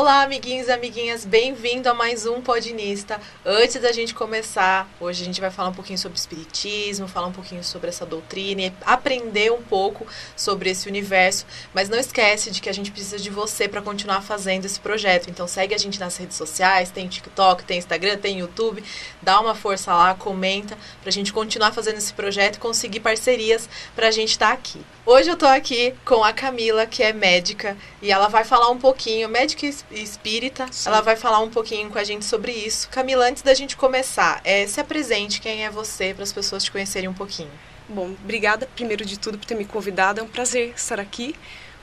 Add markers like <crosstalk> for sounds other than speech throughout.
Olá, amiguinhos e amiguinhas, bem-vindo a mais um Podinista. Antes da gente começar, hoje a gente vai falar um pouquinho sobre espiritismo, falar um pouquinho sobre essa doutrina e aprender um pouco sobre esse universo. Mas não esquece de que a gente precisa de você para continuar fazendo esse projeto. Então segue a gente nas redes sociais, tem TikTok, tem Instagram, tem YouTube. Dá uma força lá, comenta para a gente continuar fazendo esse projeto e conseguir parcerias para a gente estar tá aqui. Hoje eu tô aqui com a Camila, que é médica, e ela vai falar um pouquinho, médica espírita, Sim. ela vai falar um pouquinho com a gente sobre isso. Camila, antes da gente começar, é, se apresente, quem é você, para as pessoas te conhecerem um pouquinho. Bom, obrigada primeiro de tudo por ter me convidado, é um prazer estar aqui,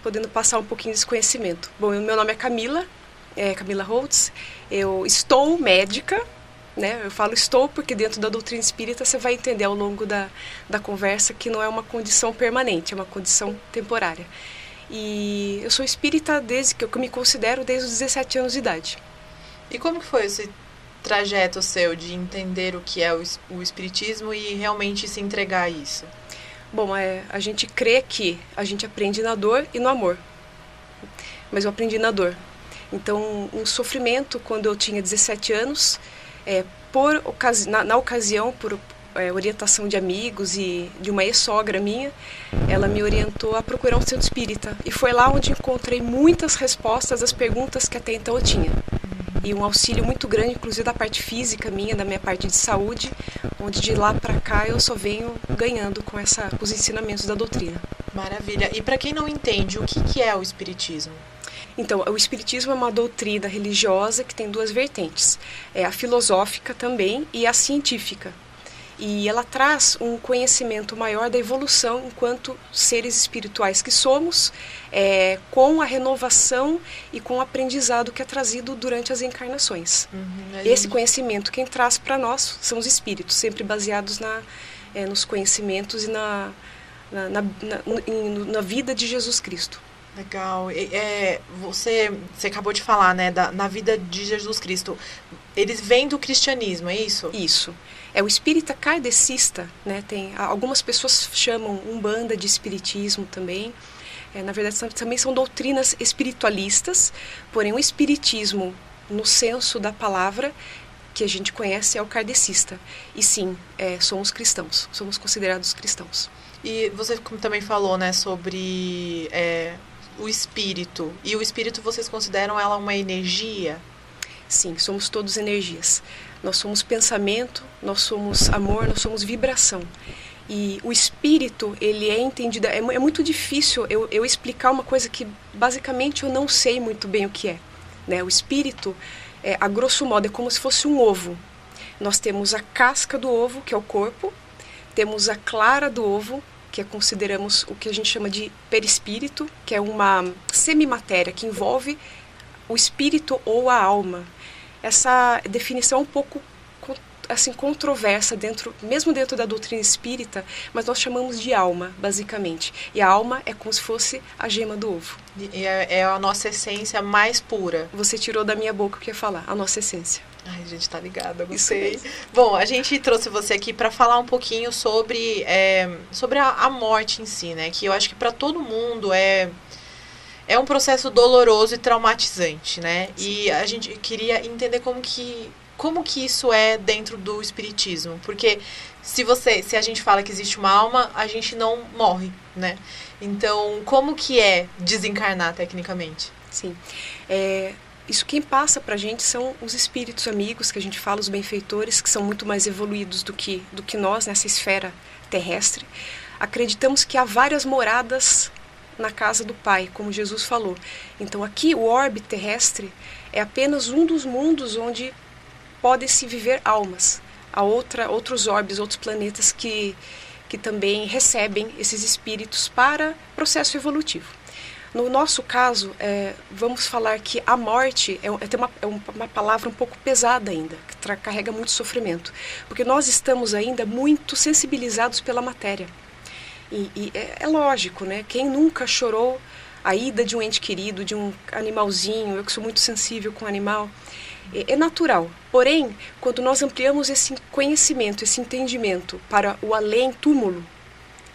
podendo passar um pouquinho desse conhecimento. Bom, meu nome é Camila, é Camila Holtz, eu estou médica, né? Eu falo estou porque dentro da doutrina espírita você vai entender ao longo da, da conversa que não é uma condição permanente, é uma condição temporária. E eu sou espírita desde que eu me considero desde os 17 anos de idade. E como que foi esse trajeto seu de entender o que é o, espiritismo e realmente se entregar a isso? Bom, é, a gente crê que a gente aprende na dor e no amor. Mas eu aprendi na dor. Então, um sofrimento quando eu tinha 17 anos, é, por ocasi na, na, ocasião, por é, orientação de amigos e de uma ex-sogra minha, ela me orientou a procurar um centro espírita. E foi lá onde encontrei muitas respostas às perguntas que até então eu tinha. E um auxílio muito grande, inclusive da parte física minha, da minha parte de saúde, onde de lá para cá eu só venho ganhando com, essa, com os ensinamentos da doutrina. Maravilha. E para quem não entende, o que, que é o espiritismo? Então, o Espiritismo é uma doutrina religiosa que tem duas vertentes: é a filosófica também e a científica. E ela traz um conhecimento maior da evolução enquanto seres espirituais que somos, é, com a renovação e com o aprendizado que é trazido durante as encarnações. Uhum, Esse conhecimento quem traz para nós são os espíritos, sempre baseados na, é, nos conhecimentos e na, na, na, na, na vida de Jesus Cristo. Legal. É, você, você acabou de falar, né, da, na vida de Jesus Cristo. Eles vêm do cristianismo, é isso? Isso. É o espírita kardecista, né? Tem algumas pessoas chamam umbanda de espiritismo também. É, na verdade, também são doutrinas espiritualistas, porém o espiritismo, no senso da palavra, que a gente conhece é o kardecista. E sim, é, somos cristãos, somos considerados cristãos. E você também falou, né, sobre é, o espírito. E o espírito vocês consideram ela uma energia? Sim, somos todos energias. Nós somos pensamento, nós somos amor, nós somos vibração. E o espírito, ele é entendido. É, é muito difícil eu, eu, explicar uma coisa que basicamente eu não sei muito bem o que é. Né? O espírito, é, a grosso modo, é como se fosse um ovo. Nós temos a casca do ovo, que é o corpo, temos a clara do ovo, que é, consideramos o que a gente chama de perispírito, que é uma semimatéria que envolve o espírito ou a alma. Essa definição é um pouco assim controversa dentro, mesmo dentro da doutrina espírita, mas nós chamamos de alma, basicamente. E a alma é como se fosse a gema do ovo. E é, é a nossa essência mais pura. Você tirou da minha boca o que ia falar, a nossa essência. Ai, a gente tá ligada, gostei. Bom, a gente trouxe você aqui para falar um pouquinho sobre, é, sobre a, a, morte em si, né? Que eu acho que para todo mundo é é um processo doloroso e traumatizante, né? Sim. E a gente queria entender como que como que isso é dentro do espiritismo, porque se você, se a gente fala que existe uma alma, a gente não morre, né? Então, como que é desencarnar tecnicamente? Sim. É, isso quem passa para a gente são os espíritos amigos que a gente fala, os benfeitores, que são muito mais evoluídos do que, do que nós nessa esfera terrestre. Acreditamos que há várias moradas na casa do Pai, como Jesus falou. Então aqui o orbe terrestre é apenas um dos mundos onde podem se viver almas. Há outra, outros orbes, outros planetas que, que também recebem esses espíritos para processo evolutivo. No nosso caso, é, vamos falar que a morte é, é, uma, é uma palavra um pouco pesada ainda, que carrega muito sofrimento, porque nós estamos ainda muito sensibilizados pela matéria. E, e é, é, lógico, né? Quem nunca chorou a ida de um ente querido, de um animalzinho, eu que sou muito sensível com animal, É, é natural. Porém, quando nós ampliamos esse conhecimento, esse entendimento para o além-túmulo,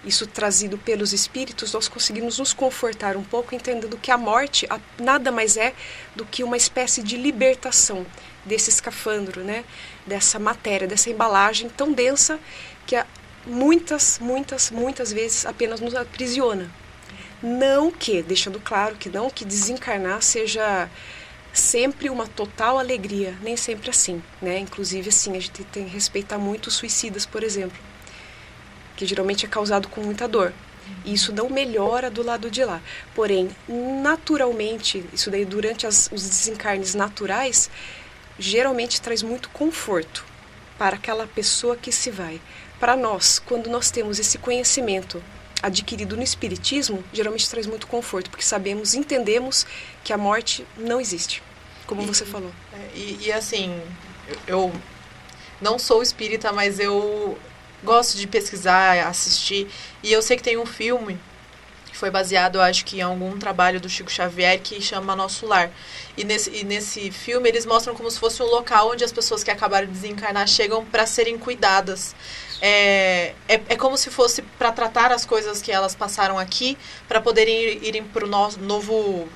isso trazido pelos espíritos, nós conseguimos nos confortar um pouco, entendendo que a morte nada mais é do que uma espécie de libertação desse escafandro, né? dessa matéria, dessa embalagem tão densa que muitas, muitas, muitas vezes apenas nos aprisiona. Não que, deixando claro que não que desencarnar seja sempre uma total alegria, nem sempre assim, né? Inclusive assim, a gente tem que respeitar muito os suicidas, por exemplo, que geralmente é causado com muita dor. E isso não melhora do lado de lá. Porém, naturalmente, isso daí durante as, os desencarnes naturais, geralmente traz muito conforto para aquela pessoa que se vai. Para nós, quando nós temos esse conhecimento adquirido no Espiritismo, geralmente traz muito conforto, porque sabemos, entendemos que a morte não existe, como e, você falou. É, e, e assim, eu não sou espírita, mas eu gosto de pesquisar, assistir, e eu sei que tem um filme foi baseado, eu acho que em algum trabalho do Chico Xavier que chama Nosso Lar. E nesse, e nesse filme eles mostram como se fosse um local onde as pessoas que acabaram de desencarnar chegam para serem cuidadas. É, é, é, como se fosse para tratar as coisas que elas passaram aqui, para poderem ir, irem para o novo,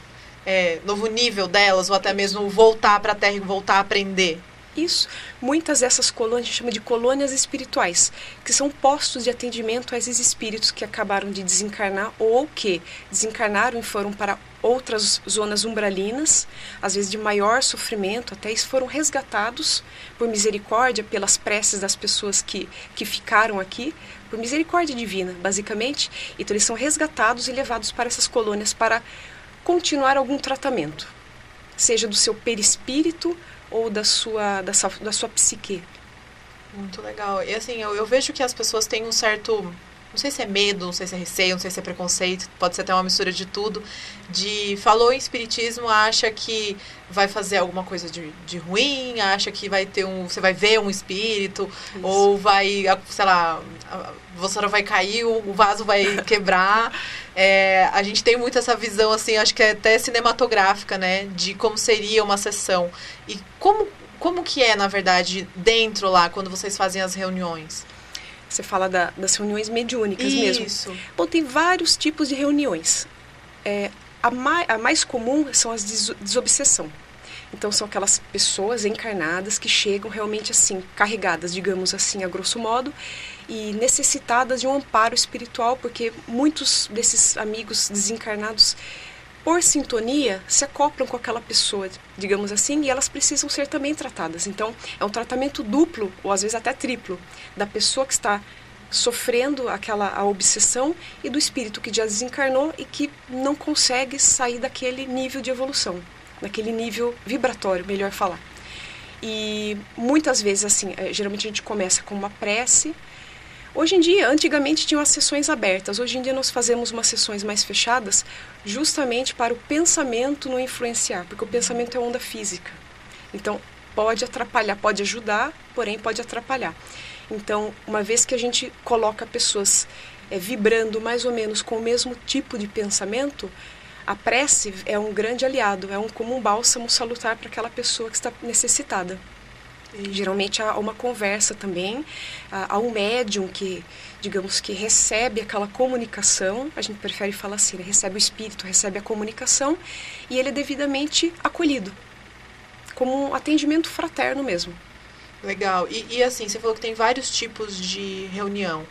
é, novo nível delas, ou até mesmo voltar para a Terra e voltar a aprender. Isso. Muitas dessas colônias a gente chama de colônias espirituais, que são postos de atendimento a esses espíritos que acabaram de desencarnar ou que desencarnaram e foram para outras zonas umbralinas, às vezes de maior sofrimento, até eles foram resgatados por misericórdia, pelas preces das pessoas que, que ficaram aqui, por misericórdia divina, basicamente. Então eles são resgatados e levados para essas colônias para continuar algum tratamento, seja do seu perispírito ou da sua, da sua, da sua psique. Muito legal. E assim, eu, eu vejo que as pessoas têm um certo não sei se é medo, não sei se é receio, não sei se é preconceito, pode ser até uma mistura de tudo, de falou em espiritismo, acha que vai fazer alguma coisa de, de ruim, acha que vai ter um, você vai ver um espírito, Isso. ou vai, sei lá, você vai cair, o vaso vai <laughs> quebrar. É, a gente tem muito essa visão, assim, acho que é até cinematográfica, né, de como seria uma sessão. E como, como que é, na verdade, dentro lá, quando vocês fazem as reuniões? Você fala da, das reuniões mediúnicas Isso. mesmo. Bom, tem vários tipos de reuniões. É, a, mais, a mais comum são as de desobsessão. Então são aquelas pessoas encarnadas que chegam realmente assim, carregadas, digamos assim, a grosso modo, e necessitadas de um amparo espiritual, porque muitos desses amigos desencarnados por sintonia, se acoplam com aquela pessoa, digamos assim, e elas precisam ser também tratadas. Então, é um tratamento duplo, ou às vezes até triplo, da pessoa que está sofrendo aquela a obsessão e do espírito que já desencarnou e que não consegue sair daquele nível de evolução, daquele nível vibratório, melhor falar. E muitas vezes, assim, eh, geralmente a gente começa com uma prece, Hoje em dia, antigamente tinham as sessões abertas, hoje em dia nós fazemos umas sessões mais fechadas, justamente para o pensamento não influenciar, porque o pensamento é onda física. Então, pode atrapalhar, pode ajudar, porém pode atrapalhar. Então, uma vez que a gente coloca pessoas é, vibrando mais ou menos com o mesmo tipo de pensamento, a prece é um grande aliado, é um como um bálsamo salutar para aquela pessoa que está necessitada. Geralmente há uma conversa também, há um médium que, digamos que recebe aquela comunicação, a gente prefere falar assim, né? recebe o espírito, recebe a comunicação e ele é devidamente acolhido, como um atendimento fraterno mesmo. Legal. E, e assim, você falou que tem vários tipos de reunião.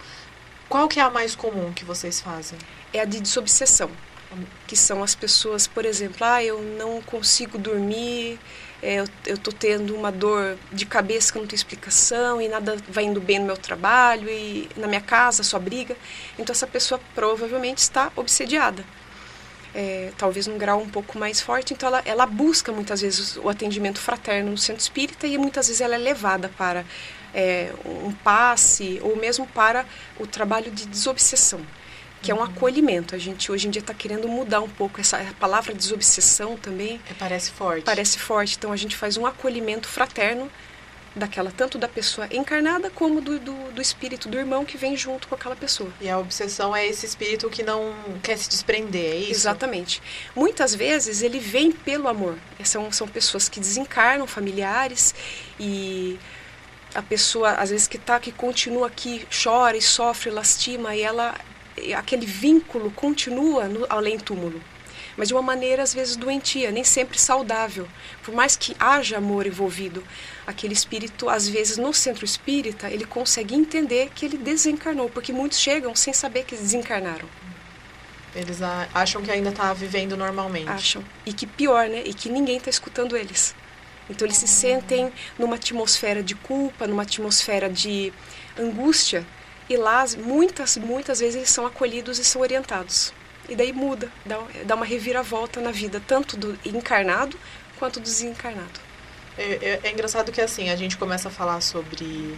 Qual que é a mais comum que vocês fazem? É a de desobsessão, que são as pessoas, por exemplo, ah, eu não consigo dormir, é, eu estou tendo uma dor de cabeça que não tem explicação e nada vai indo bem no meu trabalho e na minha casa só briga. Então essa pessoa provavelmente está obsediada. É, talvez num grau um pouco mais forte, então ela, ela busca muitas vezes o atendimento fraterno no centro espírita e muitas vezes ela é levada para é, um passe ou mesmo para o trabalho de desobsessão que é um acolhimento. A gente hoje em dia está querendo mudar um pouco essa palavra desobsessão também. É, parece forte. Parece forte. Então a gente faz um acolhimento fraterno daquela tanto da pessoa encarnada como do, do, do, espírito do irmão que vem junto com aquela pessoa. E a obsessão é esse espírito que não quer se desprender, é isso? Exatamente. Muitas vezes ele vem pelo amor. São, são pessoas que desencarnam, familiares, e a pessoa, às vezes, que tá, que continua aqui, chora e sofre, lastima, e ela aquele vínculo continua no além túmulo mas de uma maneira às vezes doentia, nem sempre saudável. Por mais que haja amor envolvido, aquele espírito, às vezes no centro espírita, ele consegue entender que ele desencarnou, porque muitos chegam sem saber que desencarnaram. Eles acham que ainda está vivendo normalmente. Acham. E que pior, né? E que ninguém está escutando eles. Então eles se sentem numa atmosfera de culpa, numa atmosfera de angústia. E lá, muitas, muitas vezes, eles são acolhidos e são orientados. E daí muda, dá, dá uma reviravolta na vida, tanto do encarnado quanto do desencarnado. É, é, é engraçado que assim, a gente começa a falar sobre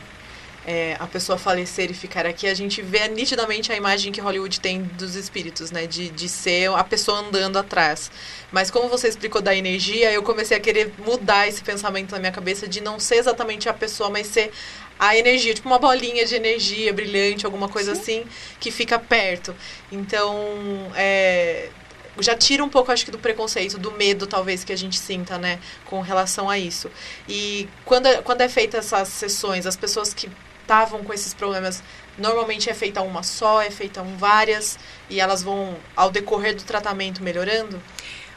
é, a pessoa falecer e ficar aqui, a gente vê nitidamente a imagem que Hollywood tem dos espíritos, né? De, de ser a pessoa andando atrás. Mas como você explicou da energia, eu comecei a querer mudar esse pensamento na minha cabeça de não ser exatamente a pessoa, mas ser a energia, tipo uma bolinha de energia brilhante, alguma coisa Sim. assim, que fica perto. Então, é, já tira um pouco, acho que, do preconceito, do medo, talvez, que a gente sinta, né, com relação a isso. E quando, é, quando é feita essas sessões, as pessoas que estavam com esses problemas, normalmente é feita uma só, é feita um várias, e elas vão, ao decorrer do tratamento, melhorando?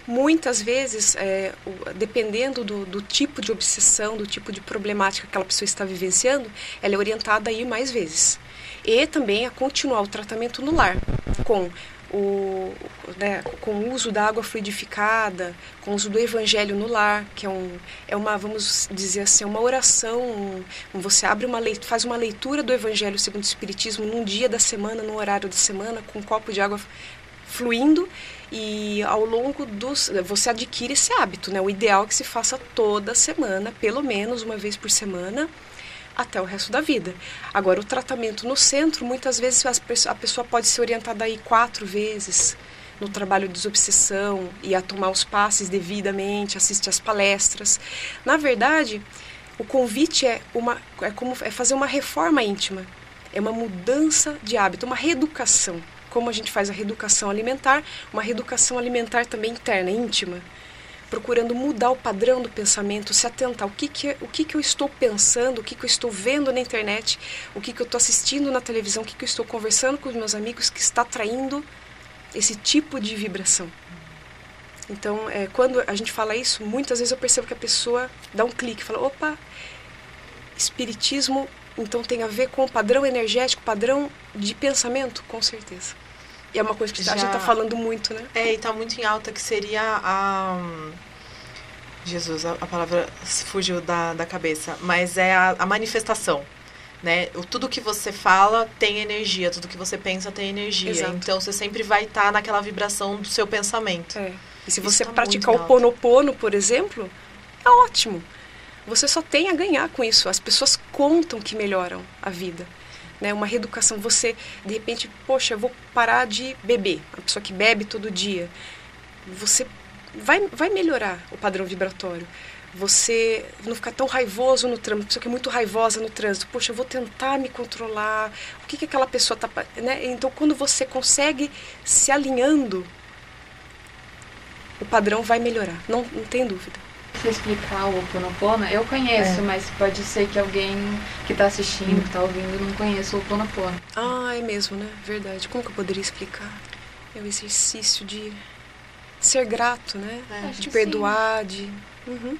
Muitas vezes, é, dependendo do, do, tipo de obsessão, do tipo de problemática que aquela pessoa está vivenciando, ela é orientada a ir mais vezes. E também a continuar o tratamento no lar, com o, né, com o uso da água fluidificada, com o uso do evangelho no lar, que é, um, é uma, vamos dizer assim, uma oração, você abre uma leitura, faz uma leitura do evangelho segundo o espiritismo num dia da semana, num horário da semana, com um copo de água fluindo e ao longo dos você adquire esse hábito, né? O ideal é que se faça toda semana, pelo menos uma vez por semana, até o resto da vida. Agora o tratamento no centro, muitas vezes a pessoa pode ser orientada aí quatro vezes no trabalho de desobsessão e a tomar os passes devidamente, assistir às palestras. Na verdade, o convite é uma é como é fazer uma reforma íntima, é uma mudança de hábito, uma reeducação como a gente faz a reeducação alimentar, uma reeducação alimentar também interna, íntima, procurando mudar o padrão do pensamento, se atentar o que que, o que, que eu estou pensando, o que, que eu estou vendo na internet, o que, que eu estou assistindo na televisão, o que, que eu estou conversando com os meus amigos que está atraindo esse tipo de vibração. Então, é, quando a gente fala isso, muitas vezes eu percebo que a pessoa dá um clique, fala, opa, espiritismo então tem a ver com o padrão energético, padrão de pensamento, com certeza. E é uma coisa que Já... a gente está falando muito, né? É, e está muito em alta, que seria a. Jesus, a, a palavra fugiu da, da cabeça. Mas é a, a manifestação. Né? O, tudo que você fala tem energia, tudo que você pensa tem energia. Exato. Então você sempre vai estar tá naquela vibração do seu pensamento. É. E se você tá praticar o ponopono, por exemplo, é ótimo. Você só tem a ganhar com isso. As pessoas contam que melhoram a vida. Né? Uma reeducação. Você, de repente, poxa, eu vou parar de beber. Uma pessoa que bebe todo dia. Você vai, vai melhorar o padrão vibratório. Você não ficar tão raivoso no trânsito, pessoa que é muito raivosa no trânsito. Poxa, eu vou tentar me controlar. O que, que aquela pessoa está. Né? Então, quando você consegue se alinhando, o padrão vai melhorar. Não, não tem dúvida você explicar o Oponopono, eu conheço, é. mas pode ser que alguém que está assistindo, hum. que está ouvindo, não conheça o Oponopono. Ah, é mesmo, né? Verdade. Como que eu poderia explicar? É o exercício de ser grato, né? É. De perdoar, sim. de... Uhum.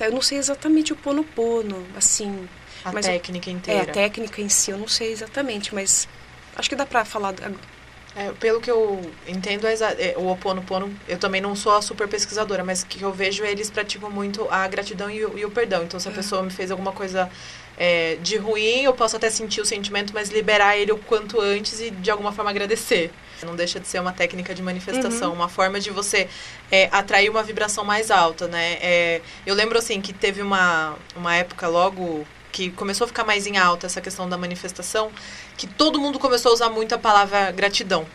Eu não sei exatamente o Ponopono, assim... A técnica inteira. É, a técnica em si eu não sei exatamente, mas acho que dá para falar é, pelo que eu entendo, é, é, o Oponopono, eu também não sou a super pesquisadora, mas que eu vejo, eles praticam muito a gratidão e o, e o perdão. Então, se a é. pessoa me fez alguma coisa é, de ruim, eu posso até sentir o sentimento, mas liberar ele o quanto antes e de alguma forma agradecer. Não deixa de ser uma técnica de manifestação, uhum. uma forma de você é, atrair uma vibração mais alta, né? Eu lembro, assim, que teve uma, uma época logo que começou a ficar mais em alta essa questão da manifestação, que todo mundo começou a usar muito a palavra gratidão.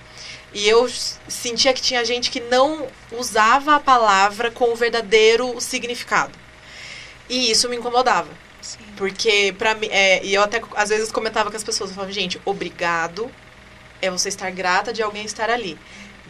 E eu sentia que tinha gente que não usava a palavra com o verdadeiro significado. E isso me incomodava. Sim. Porque, pra mim, é, e eu até às vezes comentava com as pessoas, eu falava, gente, obrigado é você estar grata de alguém estar ali.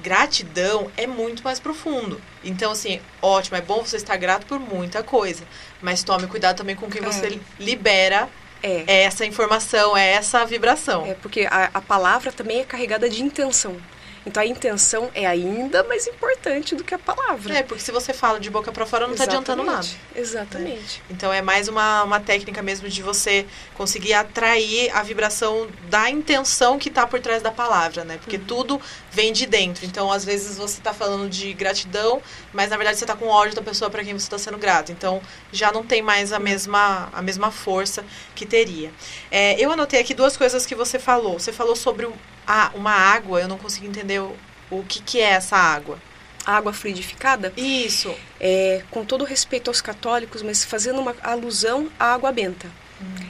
Gratidão é muito mais profundo. Então, assim, ótimo, é bom você estar grato por muita coisa. Mas tome cuidado também com quem É. você libera É. essa informação, é essa vibração. É porque a, a palavra também é carregada de intenção. Então a intenção é ainda mais importante do que a palavra. É, porque se você fala de boca pra fora, não tá adiantando nada. Exatamente. Exatamente. Então é mais uma, uma técnica mesmo de você conseguir atrair a vibração da intenção que tá por trás da palavra, né? Porque tudo vem de dentro. Então, às vezes você tá falando de gratidão, mas na verdade você tá com ódio da pessoa para quem você tá sendo grato. Então, já não tem mais a mesma, a mesma força que teria. É, eu anotei aqui duas coisas que você falou. Você falou sobre um- ah, uma água, eu não consigo entender o, o que, que é essa água. A água fluidificada, Isso. é, com todo respeito aos católicos, mas fazendo uma alusão à água benta.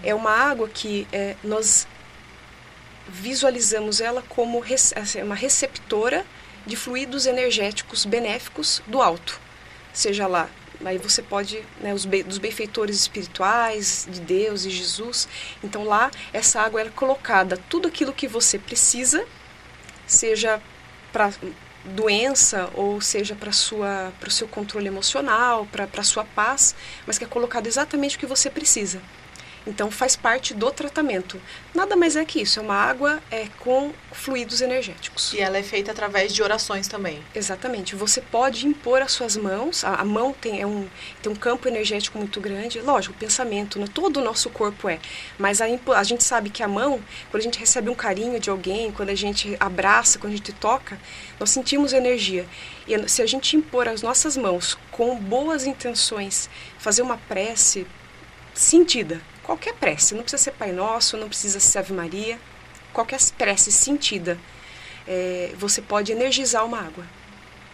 É uma água que é, nós visualizamos ela como assim, uma receptora de fluidos energéticos benéficos do alto. Seja lá, aí você pode, né, os be- dos benfeitores espirituais, de Deus e Jesus. Então lá, essa água é colocada tudo aquilo que você precisa, seja para doença ou seja para sua para o seu controle emocional, para a sua paz, mas que é colocado exatamente o que você precisa. Então faz parte do tratamento. Nada mais é que isso, é uma água é, com fluidos energéticos. E ela é feita através de orações também. Exatamente. Você pode impor as suas mãos. A, a mão tem, é um, tem um campo energético muito grande. Lógico, o pensamento, né? todo o nosso corpo é. Mas a, a gente sabe que a mão, quando a gente recebe um carinho de alguém, quando a gente abraça, quando a gente toca, nós sentimos energia. E se a gente impor as nossas mãos com boas intenções, fazer uma prece sentida, qualquer prece, não precisa ser Pai Nosso, não precisa ser Ave Maria, qualquer prece sentida, é, você pode energizar uma água.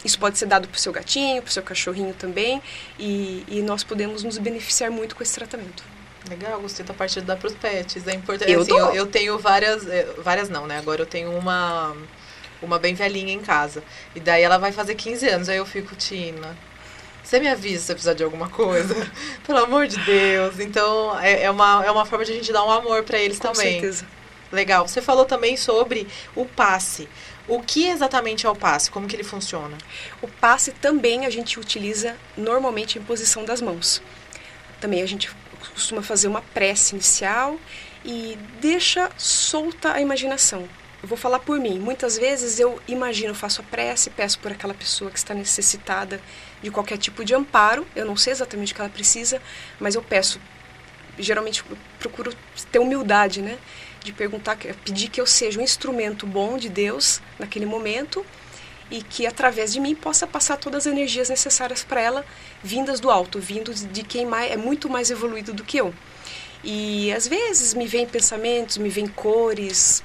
Isso pode ser dado para o seu gatinho, para o seu cachorrinho também, e, e nós podemos nos beneficiar muito com esse tratamento. Legal, gostei da parte de dar pros pets. É importante. Eu assim, eu, eu tenho várias. eh, Várias não, né? Agora eu tenho uma. Uma bem velhinha em casa. E daí ela vai fazer 15 anos. Aí eu fico, Tina. Você me avisa se precisar de alguma coisa? <laughs> Pelo amor de Deus. Então, é, é, uma, é uma forma de a gente dar um amor para eles Com também. certeza. Legal. Você falou também sobre o passe. O que exatamente é o passe? Como que ele funciona? O passe também a gente utiliza normalmente em posição das mãos. Também a gente costuma fazer uma prece inicial e deixa solta a imaginação. Eu vou falar por mim. Muitas vezes eu imagino, faço a prece, peço por aquela pessoa que está necessitada de qualquer tipo de amparo. Eu não sei exatamente o que ela precisa, mas eu peço. Geralmente eu procuro ter humildade, né? De perguntar, pedir que eu seja um instrumento bom de Deus naquele momento e que através de mim possa passar todas as energias necessárias para ela, vindas do alto, vindo de quem mais, é muito mais evoluído do que eu. E às vezes me vêm pensamentos, me vêm cores,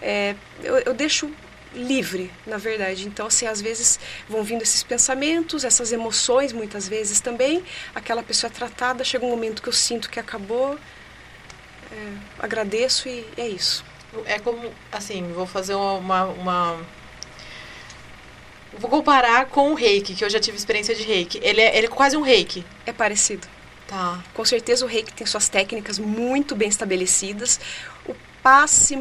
é, eu, eu deixo livre, na verdade. Então, assim, às vezes vão vindo esses pensamentos, essas emoções, muitas vezes também. Aquela pessoa é tratada, chega um momento que eu sinto que acabou, é, agradeço e é isso. É como, assim, vou fazer uma, uma. Vou comparar com o reiki, que eu já tive experiência de reiki. Ele é, ele é quase um reiki. É parecido. Tá. Com certeza o reiki tem suas técnicas muito bem estabelecidas. Passe,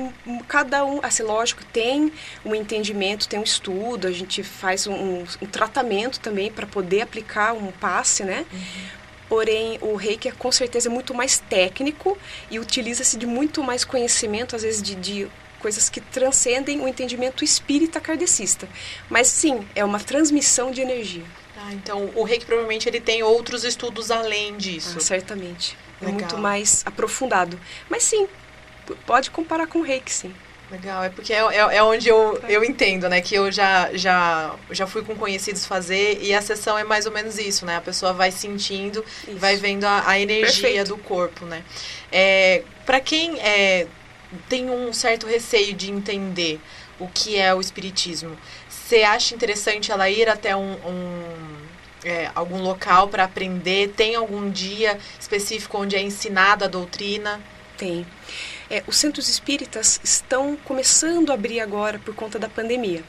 cada um, assim, lógico, tem um entendimento, tem um estudo, a gente faz um, um- tratamento também para poder aplicar um passe, né? Porém, o reiki é com certeza muito mais técnico e utiliza-se de muito mais conhecimento, às vezes de, de coisas que transcendem o entendimento espírita kardecista. Mas sim, é uma transmissão de energia. Ah, então o reiki provavelmente ele tem outros estudos além disso. Ah, certamente. É Legal. muito mais aprofundado. Mas sim, pode comparar com o reiki, sim. Legal, é porque é, é, é onde eu, eu entendo, né? Que eu já, já, já fui com conhecidos fazer e a sessão é mais ou menos isso, né? A pessoa vai sentindo e Isso. vai vendo a, a energia Perfeito. do corpo, né? É, para quem é, tem um certo receio de entender o que é o espiritismo, você acha interessante ela ir até um, um, é, algum local para aprender? Tem algum dia específico onde é ensinada a doutrina? Tem. É, os centros espíritas estão começando a abrir agora por conta da pandemia.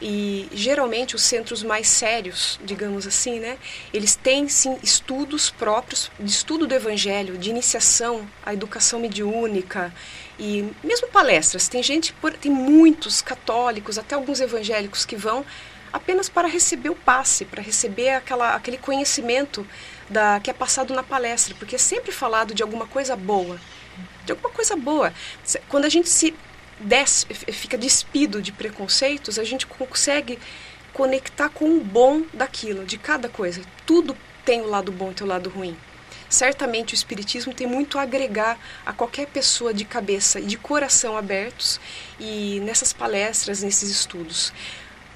E geralmente os centros mais sérios, digamos assim, né, eles têm sim estudos próprios de estudo do evangelho, de iniciação à educação mediúnica e mesmo palestras. Tem gente, tem muitos católicos, até alguns evangélicos que vão apenas para receber o passe, para receber aquela, aquele conhecimento da, que é passado na palestra, porque é sempre falado de alguma coisa boa. De alguma coisa boa. Quando a gente se des, fica despido de preconceitos, a gente consegue conectar com o bom daquilo, de cada coisa. Tudo tem o lado bom e o lado ruim. Certamente o Espiritismo tem muito a agregar a qualquer pessoa de cabeça e de coração abertos e nessas palestras, nesses estudos.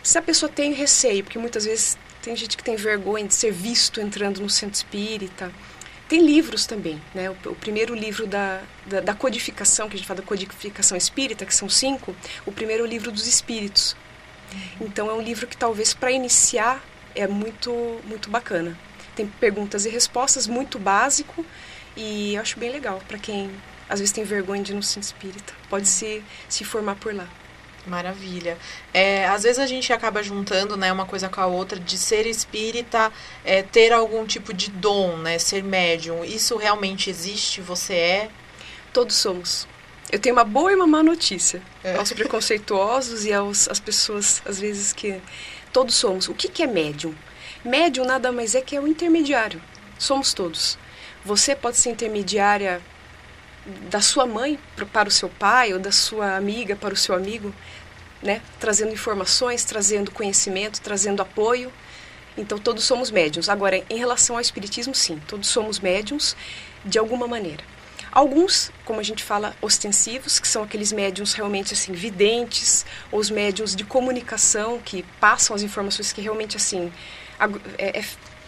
Se a pessoa tem receio, porque muitas vezes tem gente que tem vergonha de ser visto entrando no centro espírita, tem livros também, né? O, o primeiro livro da, da, da, codificação, que a gente fala da codificação espírita, que são cinco, o primeiro é o livro dos espíritos. Então é um livro que talvez para iniciar é muito, muito bacana. Tem perguntas e respostas, muito básico, e eu acho bem legal para quem às vezes tem vergonha de no centro espírita. Pode se, se formar por lá. Maravilha. É, às vezes a gente acaba juntando né, uma coisa com a outra, de ser espírita, é, ter algum tipo de dom, né, ser médium. Isso realmente existe? Você é? Todos somos. Eu tenho uma boa e uma má notícia é. aos preconceituosos e aos, às pessoas, às vezes, que todos somos. O que, que é médium? Médium nada mais é que é o intermediário. Somos todos. Você pode ser intermediária da sua mãe para o seu pai ou da sua amiga para o seu amigo, né? Trazendo informações, trazendo conhecimento, trazendo apoio. Então todos somos médiums. Agora, em relação ao espiritismo, sim, todos somos médiums de alguma maneira. Alguns, como a gente fala, ostensivos, que são aqueles médiums realmente assim videntes, ou os médiums de comunicação que passam as informações que realmente assim é, é,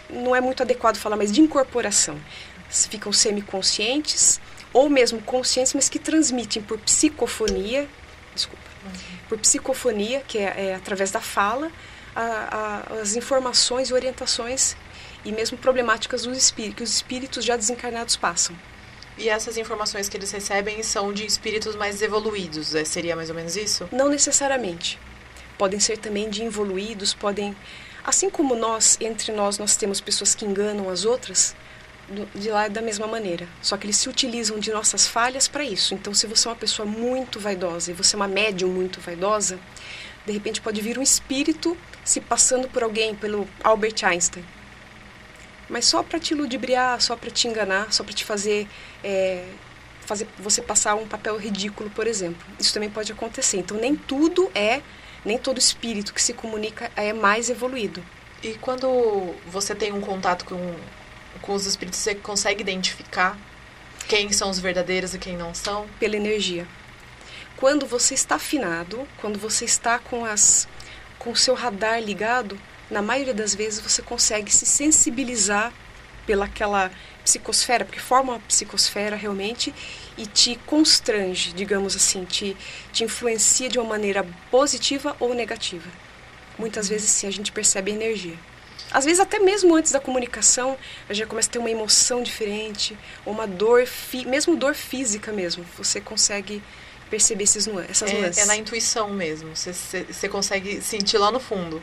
não é muito adequado falar, mas de incorporação. Ficam semiconscientes ou mesmo conscientes, mas que transmitem por psicofonia, desculpa, uhum. Por psicofonia, que é, é através da fala, a, a, as informações e orientações e mesmo problemáticas dos espíritos, que os espíritos já desencarnados passam. E essas informações que eles recebem são de espíritos mais evoluídos, é, seria mais ou menos isso? Não necessariamente. Podem ser também de evoluídos, podem... Assim como nós, entre nós, nós temos pessoas que enganam as outras, de lá da mesma maneira. Só que eles se utilizam de nossas falhas para isso. Então, se você é uma pessoa muito vaidosa e você é uma médium muito vaidosa, de repente pode vir um espírito se passando por alguém, pelo Albert Einstein. Mas só para te ludibriar, só para te enganar, só para te fazer, é, fazer você passar um papel ridículo, por exemplo. Isso também pode acontecer. Então, nem tudo é, nem todo espírito que se comunica é mais evoluído. E quando você tem um contato com com os espíritos você consegue identificar quem são os verdadeiros e quem não são? Pela energia. Quando você está afinado, quando você está com as com o seu radar ligado, na maioria das vezes você consegue se sensibilizar pelaquela psicosfera, porque forma uma psicosfera realmente e te constrange, digamos assim, te, te influencia de uma maneira positiva ou negativa. Muitas vezes sim, a gente percebe a energia. Às vezes até mesmo antes da comunicação, a gente começa a ter uma emoção diferente, ou uma dor, mesmo dor física mesmo. Você consegue perceber esses nu essas é, nuances. É na intuição mesmo. Você, você consegue sentir lá no fundo.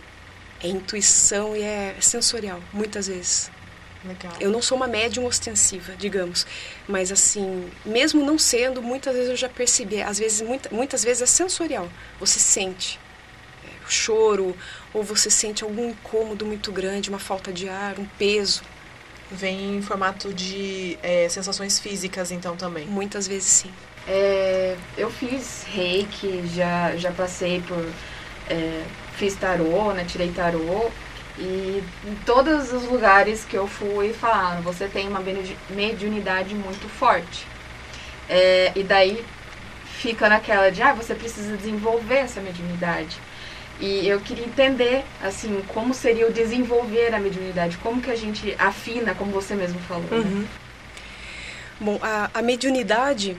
É intuição e é sensorial, muitas vezes. Legal. Eu não sou uma médium ostensiva, digamos, mas assim, mesmo não sendo, muitas vezes eu já percebi, às vezes, muita, muitas vezes é sensorial. Você sente é, choro ou você sente algum incômodo muito grande, uma falta de ar, um peso. Vem em formato de é, sensações físicas, então, também? Muitas vezes, sim. É, eu fiz reiki, já, já passei por... É, fiz tarô, né, tirei tarô. E em todos os lugares que eu fui falaram, você tem uma mediunidade muito forte. É, e daí fica naquela de, ah, você precisa desenvolver essa mediunidade. E eu queria entender, assim, como seria o desenvolver a mediunidade, como que a gente afina, como você mesmo falou. Né? Uhum. Né? Bom, a, a mediunidade,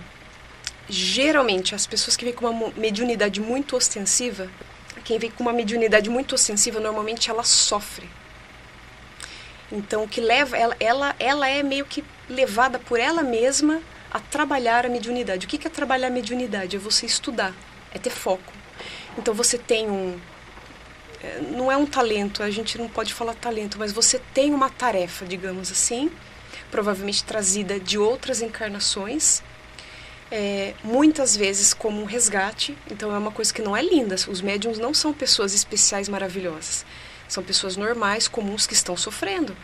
geralmente, as pessoas que vêm com uma mediunidade muito ostensiva, quem vem com uma mediunidade muito ostensiva, normalmente ela sofre. Então, o que leva, ela, ela, ela é meio que levada por ela mesma a trabalhar a mediunidade. O que é trabalhar a mediunidade? É você estudar, é ter foco. Então você tem um é, não é um talento, a gente não pode falar talento, mas você tem uma tarefa, digamos assim, provavelmente trazida de outras encarnações, é, muitas vezes como um resgate. Então é uma coisa que não é linda. Os médiums não são pessoas especiais maravilhosas. São pessoas normais, comuns que estão sofrendo.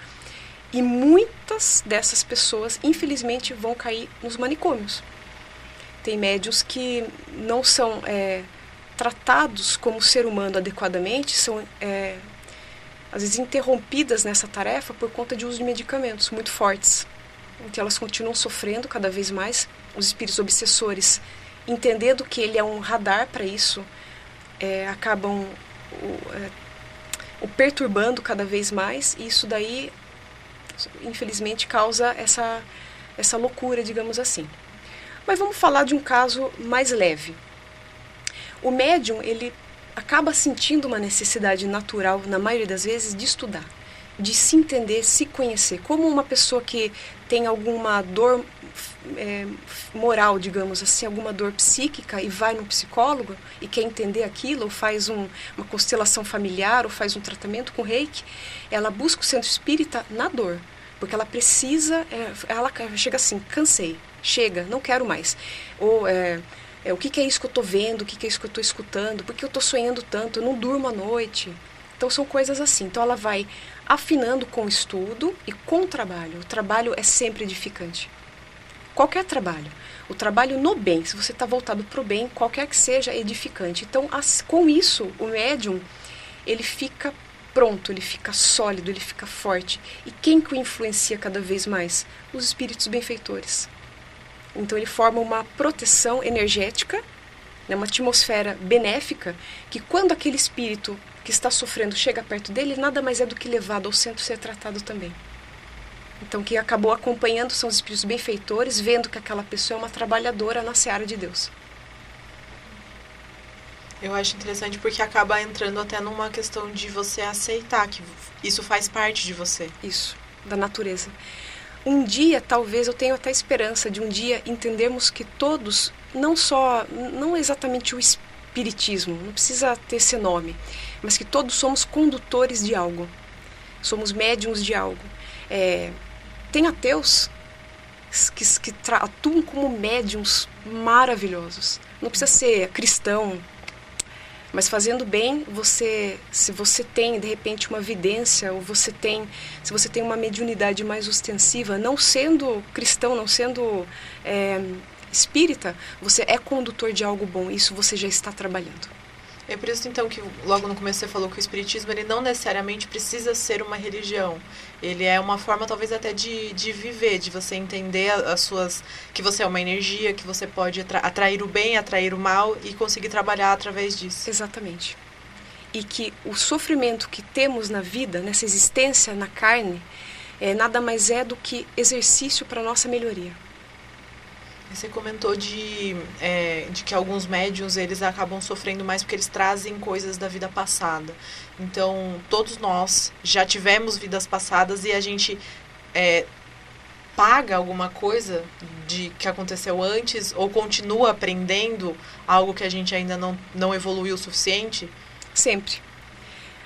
E muitas dessas pessoas, infelizmente, vão cair nos manicômios. Tem médios que não são é, tratados como ser humano adequadamente, são é, às vezes interrompidas nessa tarefa por conta de uso de medicamentos muito fortes. Então elas continuam sofrendo cada vez mais. Os espíritos obsessores, entendendo que ele é um radar para isso, é, acabam o, é, o perturbando cada vez mais. E isso daí, infelizmente, causa essa, essa loucura, digamos assim. Mas vamos falar de um caso mais leve. O médium, ele acaba sentindo uma necessidade natural, na maioria das vezes, de estudar, de se entender, se conhecer. Como uma pessoa que tem alguma dor é, moral, digamos assim, alguma dor psíquica e vai no psicólogo e quer entender aquilo, ou faz um, uma constelação familiar, ou faz um tratamento com reiki, ela busca o centro espírita na dor. Porque ela precisa, é, ela chega assim, cansei, chega, não quero mais. Ou é, é, o que, que, é isso que eu estou vendo, o que, que, é isso que eu estou escutando, por que eu estou sonhando tanto, eu não durmo à noite. Então são coisas assim. Então ela vai afinando com o estudo e com o trabalho. O trabalho é sempre edificante. Qualquer trabalho. O trabalho no bem, se você está voltado para o bem, qualquer que seja, é edificante. Então, as, com isso, o médium, ele fica pronto, ele fica sólido, ele fica forte. E quem que o influencia cada vez mais? Os espíritos benfeitores. Então ele forma uma proteção energética, né, uma atmosfera benéfica, que quando aquele espírito que está sofrendo chega perto dele, nada mais é do que levado ao centro ser tratado também. Então quem acabou acompanhando são os espíritos benfeitores, vendo que aquela pessoa é uma trabalhadora na seara de Deus. Eu acho interessante porque acaba entrando até numa questão de você aceitar que isso faz parte de você. Isso, da natureza um dia, talvez, eu tenho até esperança de um dia entendermos que todos, não só, não exatamente o espiritismo, não precisa ter esse nome, mas que todos somos condutores de algo, somos médiums de algo. É, tem ateus que, que atuam como médiums maravilhosos. Não precisa ser cristão, mas fazendo bem, você, se você tem de repente uma vidência ou você tem, se você tem uma mediunidade mais ostensiva, não sendo cristão, não sendo é, espírita, você é condutor de algo bom. Isso você já está trabalhando. É por isso então que logo no começo você falou que o espiritismo ele não necessariamente precisa ser uma religião. Ele é uma forma talvez até de, de viver, de você entender as suas que você é uma energia, que você pode atrair o bem, atrair o mal e conseguir trabalhar através disso. Exatamente. E que o sofrimento que temos na vida, nessa existência na carne, é, nada mais é do que exercício para nossa melhoria. Você comentou de, é, de que alguns médiums eles acabam sofrendo mais porque eles trazem coisas da vida passada. Então, todos nós já tivemos vidas passadas e a gente é, paga alguma coisa de que aconteceu antes ou continua aprendendo algo que a gente ainda não, não evoluiu o suficiente? Sempre.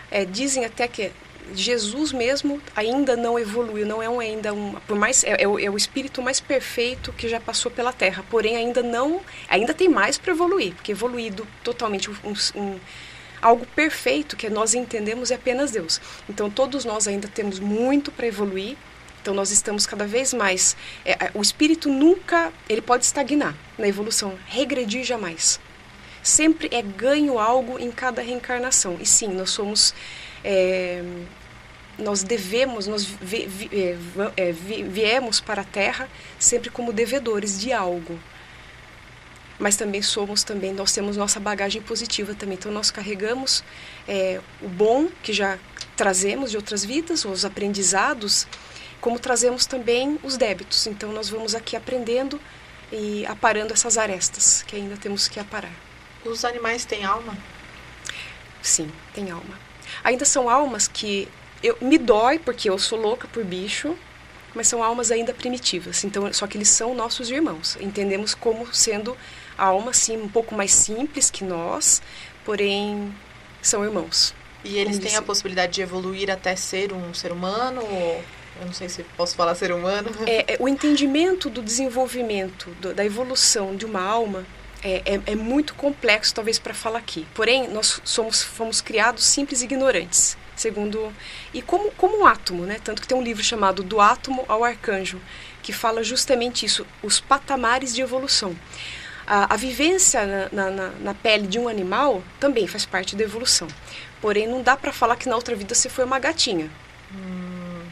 É, dizem até que Jesus mesmo ainda não evoluiu, não é um, ainda um, por mais é, é, o, é, o, espírito mais perfeito que já passou pela Terra, porém ainda não, ainda tem mais para evoluir, porque evoluído totalmente um, um, algo perfeito que nós entendemos é apenas Deus. Então todos nós ainda temos muito para evoluir. Então nós estamos cada vez mais, é, é, o espírito nunca, ele pode estagnar na evolução, regredir jamais. Sempre é ganho algo em cada reencarnação. E sim, nós somos é, nós devemos, nós vi, vi, é, é, vi, viemos para a Terra sempre como devedores de algo. Mas também somos também, nós temos nossa bagagem positiva também. Então nós carregamos é, o bom que já trazemos de outras vidas, os aprendizados, como trazemos também os débitos. Então nós vamos aqui aprendendo e aparando essas arestas que ainda temos que aparar. Os animais têm alma? Sim, tem alma. Ainda são almas que eu, me dói porque eu sou louca por bicho, mas são almas ainda primitivas. Então, só que eles são nossos irmãos. Entendemos como sendo almas sim um pouco mais simples que nós, porém são irmãos. E eles têm a possibilidade de evoluir até ser um ser humano? Ou... Eu não sei se posso falar ser humano. É, é o entendimento do desenvolvimento, do, da evolução de uma alma é, é, é muito complexo, talvez, para falar aqui. Porém, nós somos, fomos criados simples e ignorantes, segundo... E como, como um átomo, né? Tanto que tem um livro chamado Do Átomo ao Arcanjo, que fala justamente isso, os patamares de evolução. A, a vivência na, na, na, pele de um animal também faz parte da evolução. Porém, não dá para falar que na outra vida você foi uma gatinha. Hum,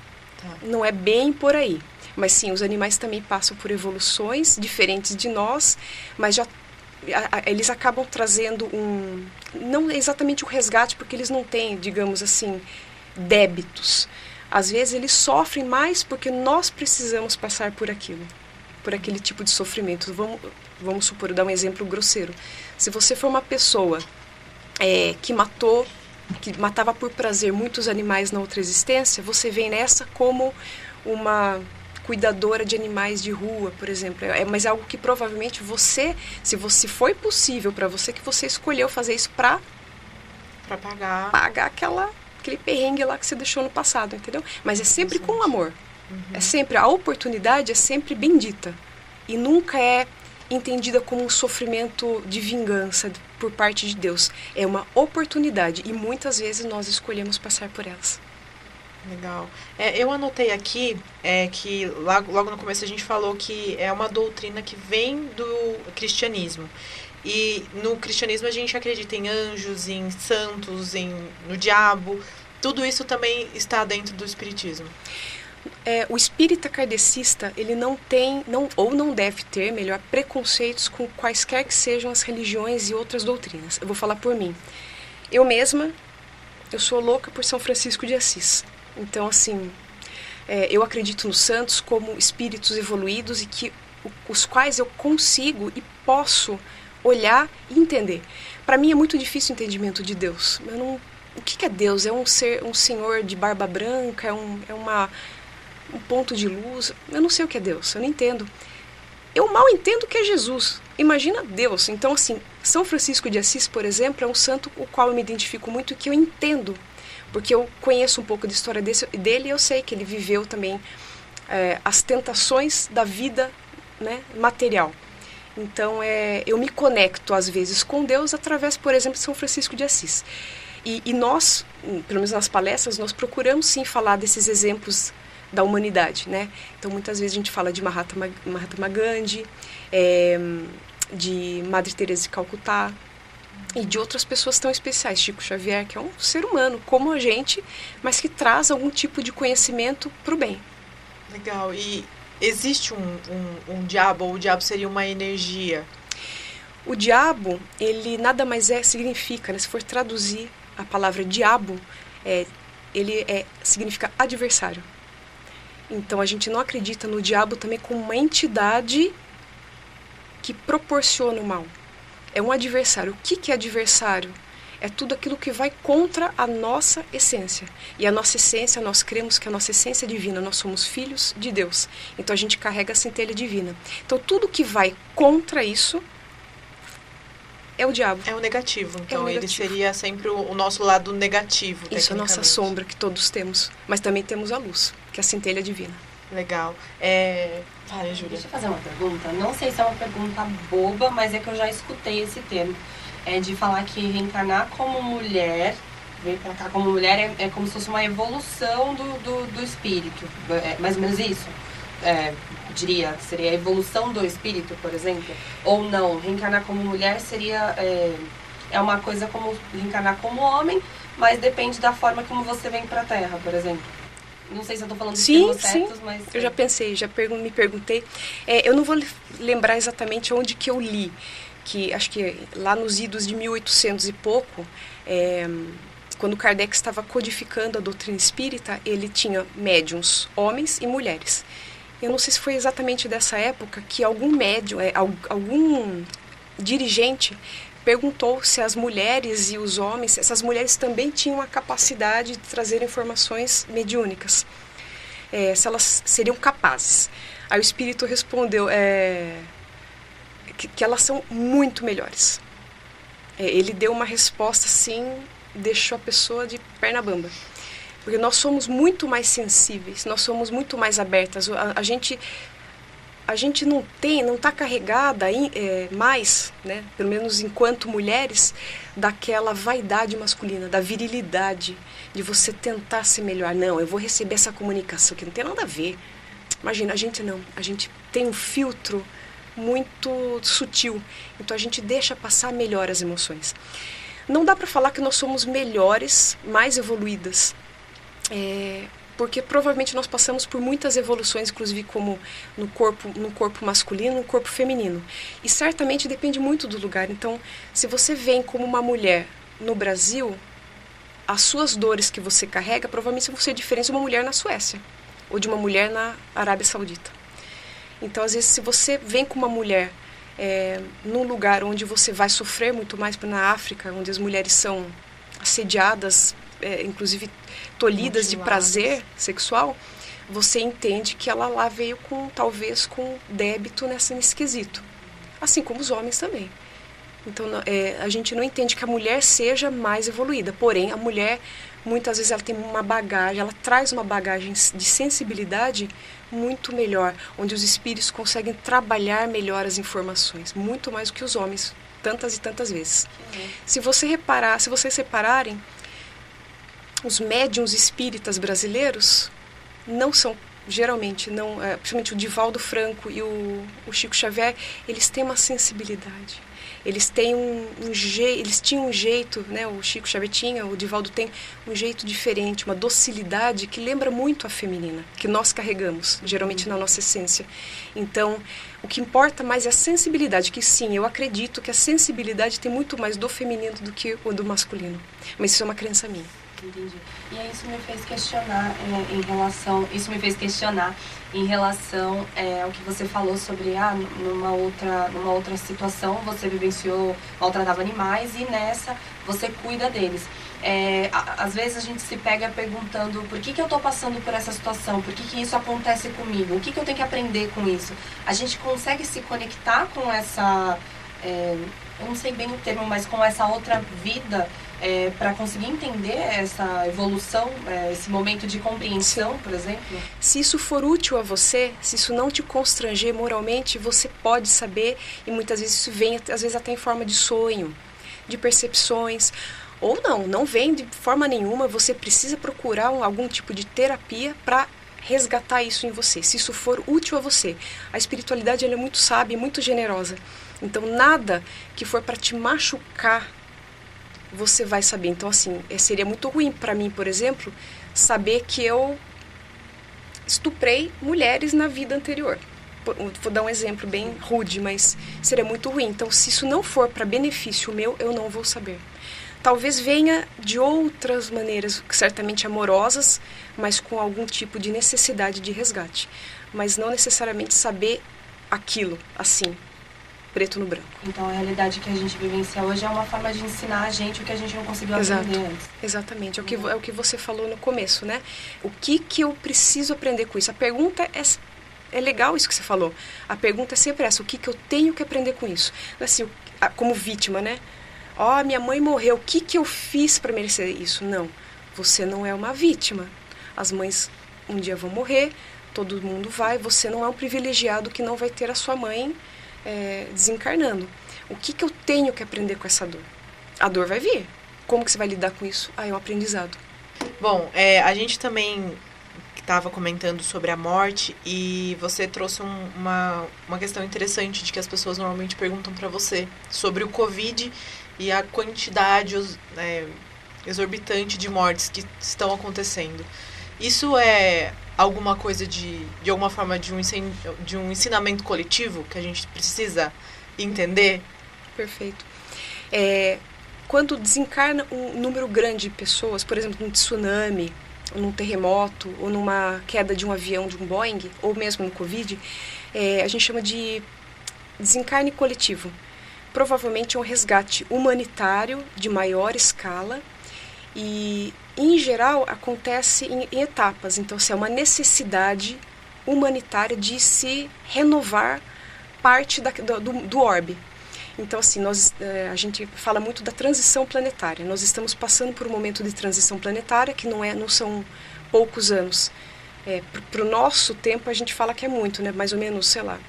tá. Não é bem por aí. Mas sim, os animais também passam por evoluções diferentes de nós, mas já eles acabam trazendo um não exatamente o um resgate porque eles não têm, digamos assim, débitos. Às vezes eles sofrem mais porque nós precisamos passar por aquilo, por aquele tipo de sofrimento. Vamos, vamos supor, dar um exemplo grosseiro. Se você for uma pessoa é, que matou que matava por prazer muitos animais na outra existência, você vem nessa como uma cuidadora de animais de rua, por exemplo. É, mas é algo que provavelmente você, se você foi possível para você, que você escolheu fazer isso para para pagar pagar aquela aquele perrengue lá que você deixou no passado, entendeu? Mas é sempre com amor. Uhum. É sempre a oportunidade é sempre bendita e nunca é entendida como um sofrimento de vingança por parte de Deus. É uma oportunidade e muitas vezes nós escolhemos passar por elas. Legal. É, eu anotei aqui é, que logo, logo no começo a gente falou que é uma doutrina que vem do cristianismo. E no cristianismo a gente acredita em anjos, em santos, em, no diabo. Tudo isso também está dentro do espiritismo é, o espírita kardecista ele não tem não ou não deve ter melhor preconceitos com quaisquer que sejam as religiões e outras doutrinas eu vou falar por mim eu mesma eu sou louca por São Francisco de Assis então assim é, eu acredito nos santos como espíritos evoluídos e que os quais eu consigo e posso olhar e entender para mim é muito difícil o entendimento de Deus eu não o que, é Deus? É um ser, um senhor de barba branca? É, um, é uma um ponto de luz. Eu não sei o que é Deus, eu não entendo. Eu mal entendo o que é Jesus. Imagina Deus. Então, assim, São Francisco de Assis, por exemplo, é um santo o qual eu me identifico muito e que eu entendo, porque eu conheço um pouco da história desse, dele e eu sei que ele viveu também é, as tentações da vida né, material. Então, é, eu me conecto às vezes com Deus através, por exemplo, de São Francisco de Assis. E, e nós, pelo menos nas palestras, nós procuramos sim falar desses exemplos da humanidade, né? Então muitas vezes a gente fala de Mahatma, Mahatma Gandhi, é, de Madre Teresa de Calcutá e de outras pessoas tão especiais, Chico Xavier, que é um ser humano como a gente, mas que traz algum tipo de conhecimento para o bem. Legal. E existe um, um, um diabo ou o diabo seria uma energia? O diabo, ele nada mais é significa, né? se for traduzir a palavra diabo, é, ele é, significa adversário. Então a gente não acredita no diabo também como uma entidade que proporciona o mal. É um adversário. O que, que é adversário? É tudo aquilo que vai contra a nossa essência. E a nossa essência, nós cremos que a nossa essência é divina, nós somos filhos de Deus. Então a gente carrega a centelha divina. Então tudo que vai contra isso é o diabo. É o negativo. Então é o negativo. ele seria sempre o, o, nosso lado negativo. Isso é a nossa sombra que todos temos. Mas também temos a luz, que é a centelha divina. Legal. É... Júlia. Deixa eu fazer uma pergunta. Não sei se é uma pergunta boba, mas é que eu já escutei esse termo. É de falar que reencarnar como mulher, vir pra cá como mulher, é, é como se fosse uma evolução do, do, do espírito. É mais ou menos isso. É, diria, seria a evolução do espírito, por exemplo? Ou não? Reencarnar como mulher seria. É, é uma coisa como reencarnar como homem, mas depende da forma como você vem para a Terra, por exemplo. Não sei se eu estou falando sim, sim. certos, mas... Eu já pensei, já pergun me perguntei. É, eu não vou lembrar exatamente onde que eu li, que acho que lá nos idos de 1800 e pouco, é, quando Kardec estava codificando a doutrina espírita, ele tinha médiums, homens e mulheres. Eu não sei se foi exatamente dessa época que algum médium, é, algum dirigente perguntou se as mulheres e os homens, essas mulheres também tinham a capacidade de trazer informações mediúnicas, é, se elas seriam capazes. Aí o espírito respondeu é, que, que, elas são muito melhores. É, ele deu uma resposta assim deixou a pessoa de perna bamba. Porque nós somos muito mais sensíveis, nós somos muito mais abertas. A, a gente a gente não tem, não está carregada é, mais, né, pelo menos enquanto mulheres, daquela vaidade masculina, da virilidade, de você tentar ser melhor. Não, eu vou receber essa comunicação que não tem nada a ver. Imagina, a gente não, a gente tem um filtro muito sutil, então a gente deixa passar melhor as emoções. Não dá para falar que nós somos melhores, mais evoluídas, é, porque provavelmente nós passamos por muitas evoluções, inclusive como no corpo, no corpo masculino, no corpo feminino. E certamente depende muito do lugar. Então, se você vem como uma mulher no Brasil, as suas dores que você carrega provavelmente vão ser diferentes de uma mulher na Suécia ou de uma mulher na Arábia Saudita. Então, às vezes, se você vem com uma mulher é, num lugar onde você vai sofrer muito mais, na África, onde as mulheres são assediadas, é, inclusive tolhidas de prazer sexual, você entende que ela lá veio com talvez com débito nessa, nesse quesito. Assim como os homens também. Então é, a gente não entende que a mulher seja mais evoluída, porém a mulher muitas vezes ela tem uma bagagem, ela traz uma bagagem de sensibilidade muito melhor, onde os espíritos conseguem trabalhar melhor as informações, muito mais do que os homens, tantas e tantas vezes. Uhum. Se você reparar, se vocês repararem, os médiums espíritas brasileiros não são geralmente não é, principalmente o Divaldo Franco e o, o, Chico Xavier eles têm uma sensibilidade. Eles têm um, um jeito eles tinham um jeito né o Chico Xavier tinha o Divaldo tem um jeito diferente uma docilidade que lembra muito a feminina que nós carregamos geralmente na nossa essência. Então o que importa mais é a sensibilidade que sim eu acredito que a sensibilidade tem muito mais do feminino do que o do masculino. Mas isso é uma crença minha Entendi. E isso me fez questionar é, em relação, isso me fez questionar em relação é, ao que você falou sobre ah, numa outra, numa outra situação você vivenciou, maltratava animais e nessa você cuida deles. É, às vezes a gente se pega perguntando por que, que eu estou passando por essa situação, por que, que isso acontece comigo, o que, que eu tenho que aprender com isso. A gente consegue se conectar com essa, é, eu não sei bem o termo, mas com essa outra vida é, para conseguir entender essa evolução, é, esse momento de compreensão, por exemplo? Se isso for útil a você, se isso não te constranger moralmente, você pode saber, e muitas vezes isso vem, às vezes até em forma de sonho, de percepções. Ou não, não vem de forma nenhuma, você precisa procurar um, algum tipo de terapia para resgatar isso em você, se isso for útil a você. A espiritualidade é muito sábia muito generosa. Então, nada que for para te machucar você vai saber. Então, assim, é, seria muito ruim para mim, por exemplo, saber que eu estuprei mulheres na vida anterior. Vou dar um exemplo bem rude, mas seria muito ruim. Então, se isso não for para benefício meu, eu não vou saber. Talvez venha de outras maneiras, certamente amorosas, mas com algum tipo de necessidade de resgate. Mas não necessariamente saber aquilo assim, preto no branco. Então a realidade que a gente vivencia hoje é uma forma de ensinar a gente o que a gente não conseguiu Exato. aprender antes. Exatamente, é o, que, é o que você falou no começo, né? O que, que eu preciso aprender com isso? A pergunta é é legal isso que você falou. A pergunta é sempre essa: o que, que eu tenho que aprender com isso? Assim, como vítima, né? Ó, oh, minha mãe morreu, o que, que eu fiz para merecer isso? Não, você não é uma vítima. As mães um dia vão morrer, todo mundo vai, você não é um privilegiado que não vai ter a sua mãe é, desencarnando. O que, que eu tenho que aprender com essa dor? A dor vai vir. Como que você vai lidar com isso? Ah, é um aprendizado. Bom, é, a gente também estava comentando sobre a morte e você trouxe um, uma, uma questão interessante de que as pessoas normalmente perguntam para você sobre o Covid e a quantidade é, exorbitante de mortes que estão acontecendo. Isso é alguma coisa de, de alguma forma de um, de um ensinamento coletivo que a gente precisa entender? Perfeito. É, quando desencarna um número grande de pessoas, por exemplo, num tsunami, ou num terremoto, ou numa queda de um avião, de um Boeing, ou mesmo no Covid, é, a gente chama de desencarne coletivo. Provavelmente é um resgate humanitário de maior escala e em geral, acontece em, em etapas. Então, se é uma necessidade humanitária de se renovar parte da, do, do orbe. Então, assim, nós, é, a gente fala muito da transição planetária. Nós estamos passando por um momento de transição planetária que não, é, não são poucos anos. É, Para o nosso tempo, a gente fala que é muito, né? mais ou menos, sei lá,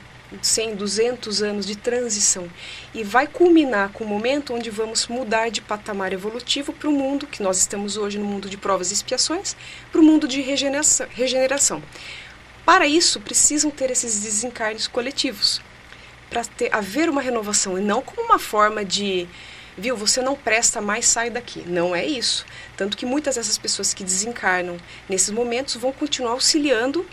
100, 200 anos de transição. E vai culminar com o momento onde vamos mudar de patamar evolutivo para o mundo que nós estamos hoje, no mundo de provas e expiações, para o mundo de regeneração. regeneração. Para isso, precisam ter esses desencarnes coletivos para haver uma renovação e não como uma forma de viu, você não presta mais, sai daqui. Não é isso. Tanto que muitas dessas pessoas que desencarnam nesses momentos vão continuar auxiliando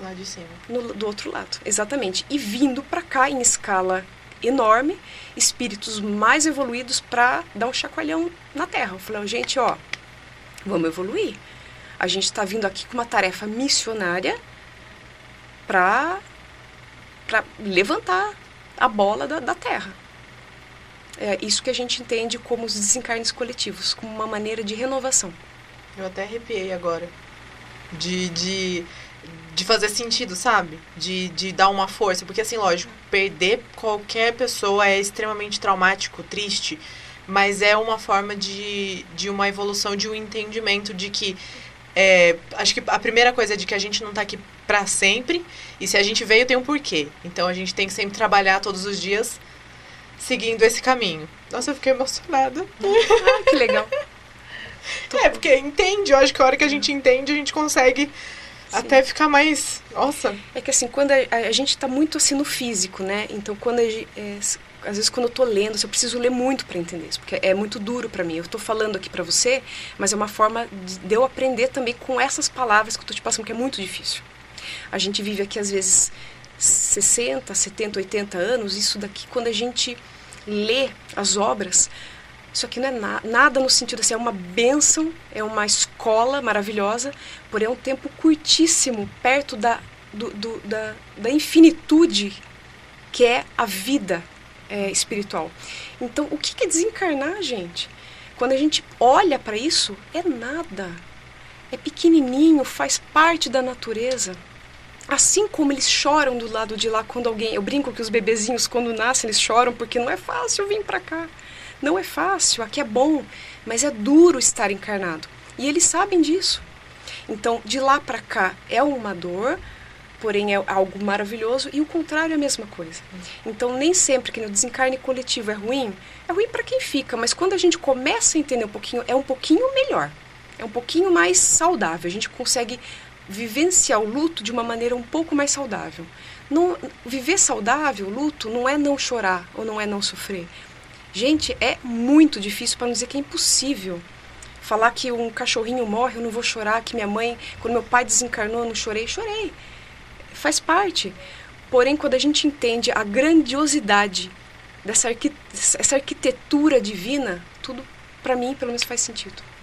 lá de cima. No, do outro lado, exatamente. E vindo para cá em escala enorme, espíritos mais evoluídos para dar um chacoalhão na Terra. Falando, gente, ó, vamos evoluir. A gente está vindo aqui com uma tarefa missionária para levantar a bola da, da Terra. É isso que a gente entende como os desencarnes coletivos, como uma maneira de renovação. Eu até arrepiei agora. De, de, de fazer sentido, sabe? De, de dar uma força. Porque, assim, lógico, perder qualquer pessoa é extremamente traumático, triste. Mas é uma forma de, de uma evolução, de um entendimento de que. É, acho que a primeira coisa é de que a gente não está aqui para sempre. E se a gente veio, tem um porquê. Então a gente tem que sempre trabalhar todos os dias seguindo esse caminho. Nossa, eu fiquei emocionada. Ah, que legal. <laughs> é, porque entende, eu acho que a hora que a gente entende, a gente consegue. Até ficar mais. Nossa. É que assim, quando a, a gente está muito assim no físico, né? Então quando a, é, às vezes quando eu tô lendo, eu preciso ler muito para entender isso, porque é muito duro para mim. Eu estou falando aqui para você, mas é uma forma de, eu aprender também com essas palavras que eu tô te passando, que é muito difícil. A gente vive aqui às vezes 60, 70, 80 anos, isso daqui quando a gente lê as obras, isso aqui não é na, nada no sentido assim, é uma bênção, é uma escola maravilhosa, porém é um tempo curtíssimo, perto da, do, do, da, da infinitude que é a vida é, espiritual. Então, o que é desencarnar, gente? Quando a gente olha para isso, é nada. É pequenininho, faz parte da natureza. Assim como eles choram do lado de lá quando alguém. Eu brinco que os bebezinhos, quando nascem, eles choram porque não é fácil vir para cá. Não é fácil, aqui é bom, mas é duro estar encarnado. E eles sabem disso. Então, de lá para cá é uma dor, porém é algo maravilhoso, e o contrário é a mesma coisa. Então, nem sempre que no desencarne coletivo é ruim, é ruim para quem fica, mas quando a gente começa a entender um pouquinho, é um pouquinho melhor. É um pouquinho mais saudável. A gente consegue vivenciar o luto de uma maneira um pouco mais saudável. Não, viver saudável, luto, não é não chorar ou não é não sofrer. Gente, é muito difícil, para não dizer que é impossível. Falar que um cachorrinho morre, eu não vou chorar, que minha mãe, quando meu pai desencarnou, eu não chorei. Chorei. Faz parte. Porém, quando a gente entende a grandiosidade dessa essa arquitetura divina, tudo, para mim, pelo menos faz sentido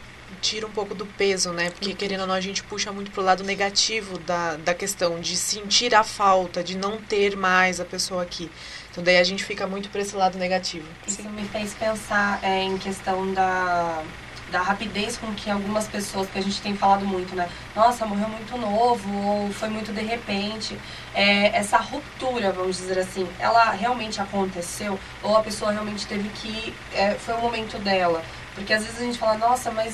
tira um pouco do peso, né? Porque, querendo ou não, a gente puxa muito pro lado negativo da, da questão de sentir a falta, de não ter mais a pessoa aqui. Então, daí a gente fica muito para esse lado negativo. Isso me fez pensar é, em questão da, da rapidez com que algumas pessoas, que a gente tem falado muito, né? Nossa, morreu muito novo, ou foi muito de repente. É, essa ruptura, vamos dizer assim, ela realmente aconteceu? Ou a pessoa realmente teve que. É, foi o momento dela? Porque às vezes a gente fala, nossa, mas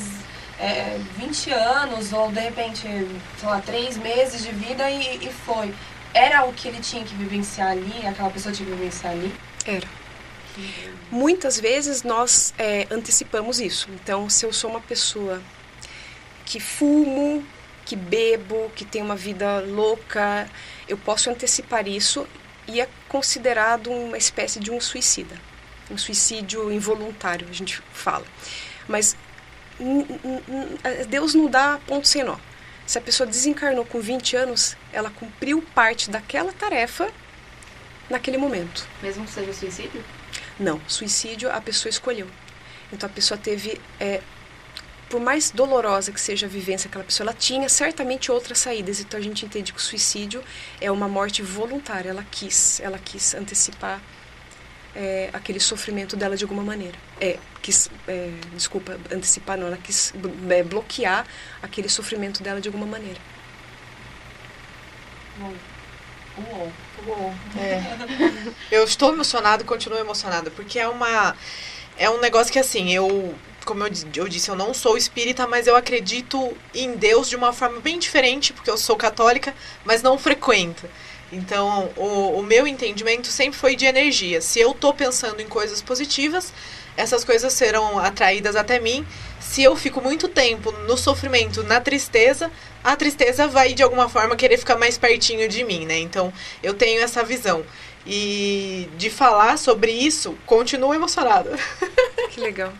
é, 20 anos, ou de repente, sei lá, 3 meses de vida e, e foi. Era o que ele tinha que vivenciar ali, aquela pessoa tinha que vivenciar ali? Era. Muitas vezes nós é, antecipamos isso. Então, se eu sou uma pessoa que fumo, que bebo, que tem uma vida louca, eu posso antecipar isso e é considerado uma espécie de um suicida. Um suicídio involuntário, a gente fala. Mas Deus não dá ponto sem nó. Se a pessoa desencarnou com 20 anos, ela cumpriu parte daquela tarefa naquele momento. Mesmo que seja suicídio? Não, suicídio a pessoa escolheu. Então a pessoa teve, é, por mais dolorosa que seja a vivência daquela pessoa, ela tinha certamente outras saídas. Então a gente entende que o suicídio é uma morte voluntária. Ela quis, ela quis antecipar é, aquele sofrimento dela de alguma maneira. É, quis, é, desculpa, antecipar não, ela quis é, bloquear aquele sofrimento dela de alguma maneira. Bom, Uou. Uou. É. <laughs> Eu estou emocionada e continuo emocionada, porque é uma. É um negócio que assim, eu. Como eu, eu disse, eu não sou espírita, mas eu acredito em Deus de uma forma bem diferente, porque eu sou católica, mas não frequento. Então, o, o meu entendimento sempre foi de energia. Se eu tô pensando em coisas positivas, essas coisas serão atraídas até mim. Se eu fico muito tempo no sofrimento, na tristeza, a tristeza vai de alguma forma querer ficar mais pertinho de mim, né? Então, eu tenho essa visão. E de falar sobre isso, continuo emocionada. <laughs> Que legal.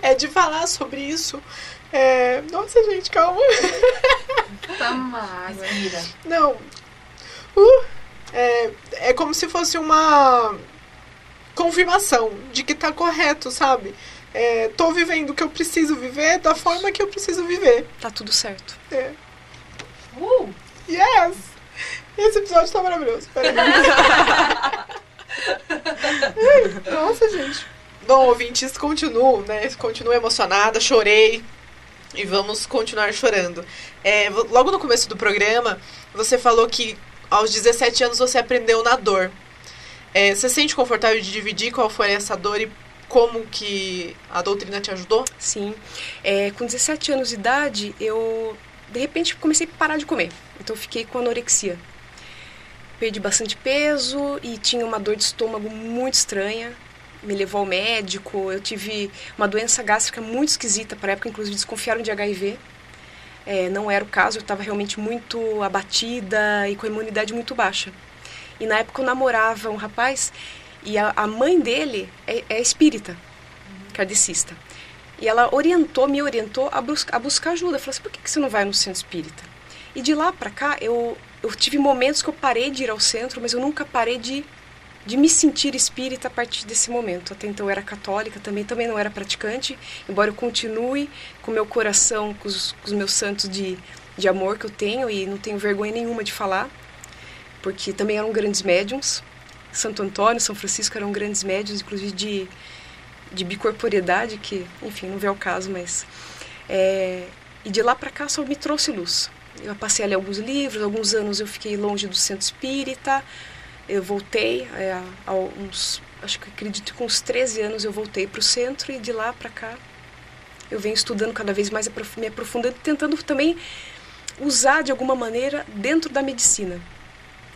É de falar sobre isso. É... Nossa, gente, calma. Toma água. Respira. Não. Uh, é, é como se fosse uma confirmação de que tá correto, sabe? É, tô vivendo o que eu preciso viver da forma que eu preciso viver. Tá tudo certo. É. Uh! Yes! Esse episódio tá maravilhoso. Peraí. <laughs> Nossa, gente. Bom, ouvintes, continuo, né? Continuo emocionada, chorei. E vamos continuar chorando. É, logo no começo do programa, você falou que aos 17 anos você aprendeu na dor. É, você se sente confortável de dividir qual foi essa dor e como que a doutrina te ajudou? Sim. É, com 17 anos de idade, eu de repente comecei a parar de comer. Então fiquei com anorexia. Perdi bastante peso e tinha uma dor de estômago muito estranha. Me levou ao médico. Eu tive uma doença gástrica muito esquisita para época, inclusive desconfiaram de HIV. É, não era o caso, eu estava realmente muito abatida e com a imunidade muito baixa. E na época eu namorava um rapaz e a, a mãe dele é, é espírita, kardecista. E ela orientou, me orientou a, bus a buscar ajuda. Falou assim, por que, que você não vai no centro espírita? E de lá para cá, eu, eu tive momentos que eu parei de ir ao centro, mas eu nunca parei de, de me sentir espírita a partir desse momento. Até então eu era católica, também, também não era praticante, embora eu continue com meu coração, com os, com os meus santos de, de amor que eu tenho e não tenho vergonha nenhuma de falar, porque também eram grandes médiums. Santo Antônio, São Francisco eram grandes médiums, inclusive de, de bicorporiedade, que, enfim, não vê o caso, mas... É, e de lá para cá só me trouxe luz. Eu passei a ler alguns livros, alguns anos eu fiquei longe do centro espírita, eu voltei, é, há uns, acho que acredito que com uns 13 anos eu voltei para o centro e de lá para cá eu venho estudando cada vez mais, me aprofundando, tentando também usar de alguma maneira dentro da medicina.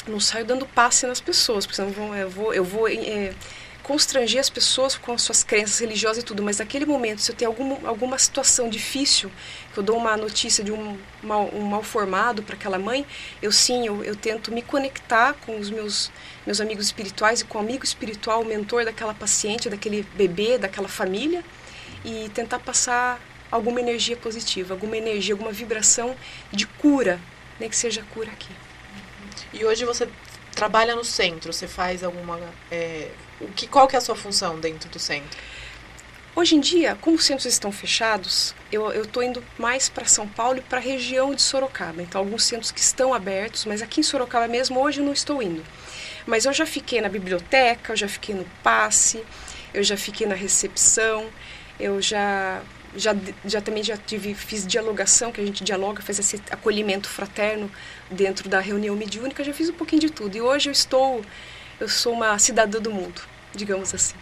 Não saio dando passe nas pessoas, porque senão vão- eu vou, eu vou é, constranger as pessoas com as suas crenças religiosas e tudo, mas naquele momento, se eu tenho algum, alguma situação difícil, que eu dou uma notícia de um mal, um mal formado para aquela mãe, eu sim, eu, eu tento me conectar com os meus, meus amigos espirituais e com o amigo espiritual, o mentor daquela paciente, daquele bebê, daquela família, e tentar passar alguma energia positiva, alguma energia, alguma vibração de cura, nem que seja cura aqui. E hoje você trabalha no centro, você faz alguma. é, o que, qual que é a sua função dentro do centro? Hoje em dia, como os centros estão fechados, eu estou indo mais para São Paulo e para a região de Sorocaba. Então, alguns centros que estão abertos, mas aqui em Sorocaba mesmo, hoje eu não estou indo. Mas eu já fiquei na biblioteca, eu já fiquei no passe, eu já fiquei na recepção, eu já já, já também já tive, fiz dialogação, que a gente dialoga, faz esse acolhimento fraterno dentro da reunião mediúnica, já fiz um pouquinho de tudo. E hoje eu estou, eu sou uma cidadã do mundo, digamos assim.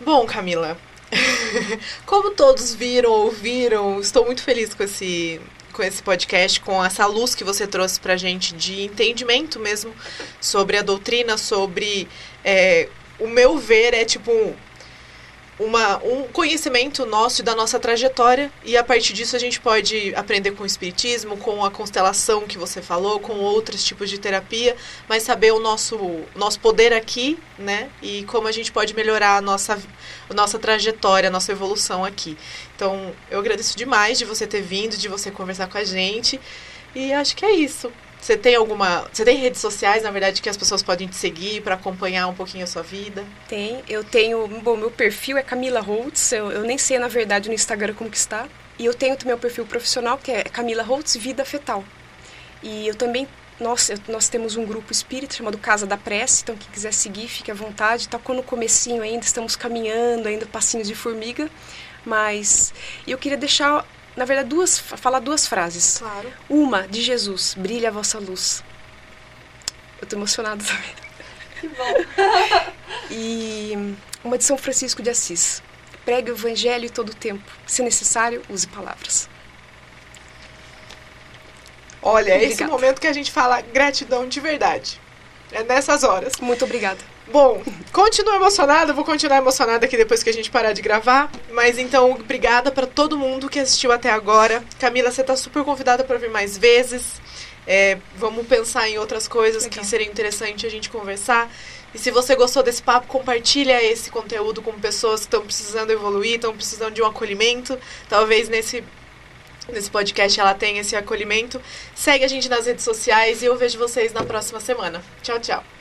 Bom, Camila, <laughs> como todos viram, ouviram, estou muito feliz com esse, com esse podcast, com essa luz que você trouxe pra gente de entendimento mesmo sobre a doutrina, sobre. é, o meu ver é tipo uma, um conhecimento nosso e da nossa trajetória, e a partir disso a gente pode aprender com o espiritismo, com a constelação que você falou, com outros tipos de terapia, mas saber o nosso, nosso poder aqui, né? E como a gente pode melhorar a nossa, a nossa trajetória, a nossa evolução aqui. Então, eu agradeço demais de você ter vindo, de você conversar com a gente, e acho que é isso. Você tem alguma. Você tem redes sociais, na verdade, que as pessoas podem te seguir para acompanhar um pouquinho a sua vida? Tem, eu tenho, bom, meu perfil é Camila Holtz, eu, eu nem sei na verdade no Instagram como que está. E eu tenho também o perfil profissional que é Camila Holtz Vida Fetal. E eu também, nós, eu- nós temos um grupo espírita chamado Casa da Prece, então quem quiser seguir, fique à vontade. Está no comecinho ainda, estamos caminhando ainda, passinhos de formiga. Mas eu queria deixar, na verdade, duas, falar duas frases. Claro. Uma de Jesus, brilha a vossa luz. Eu tô emocionada também. Que bom. <laughs> E uma de São Francisco de Assis. Pregue o evangelho todo o tempo. Se necessário, use palavras. Olha, é esse momento que a gente fala gratidão de verdade. É nessas horas. Muito obrigada. Bom, continuo emocionada, vou continuar emocionada aqui depois que a gente parar de gravar. Mas então, obrigada para todo mundo que assistiu até agora. Camila, você tá super convidada para vir mais vezes. É, vamos pensar em outras coisas Legal. que seriam interessante a gente conversar. E se você gostou desse papo, compartilha esse conteúdo com pessoas que estão precisando evoluir, estão precisando de um acolhimento. Talvez nesse nesse podcast ela tenha esse acolhimento. Segue a gente nas redes sociais e eu vejo vocês na próxima semana. Tchau, tchau.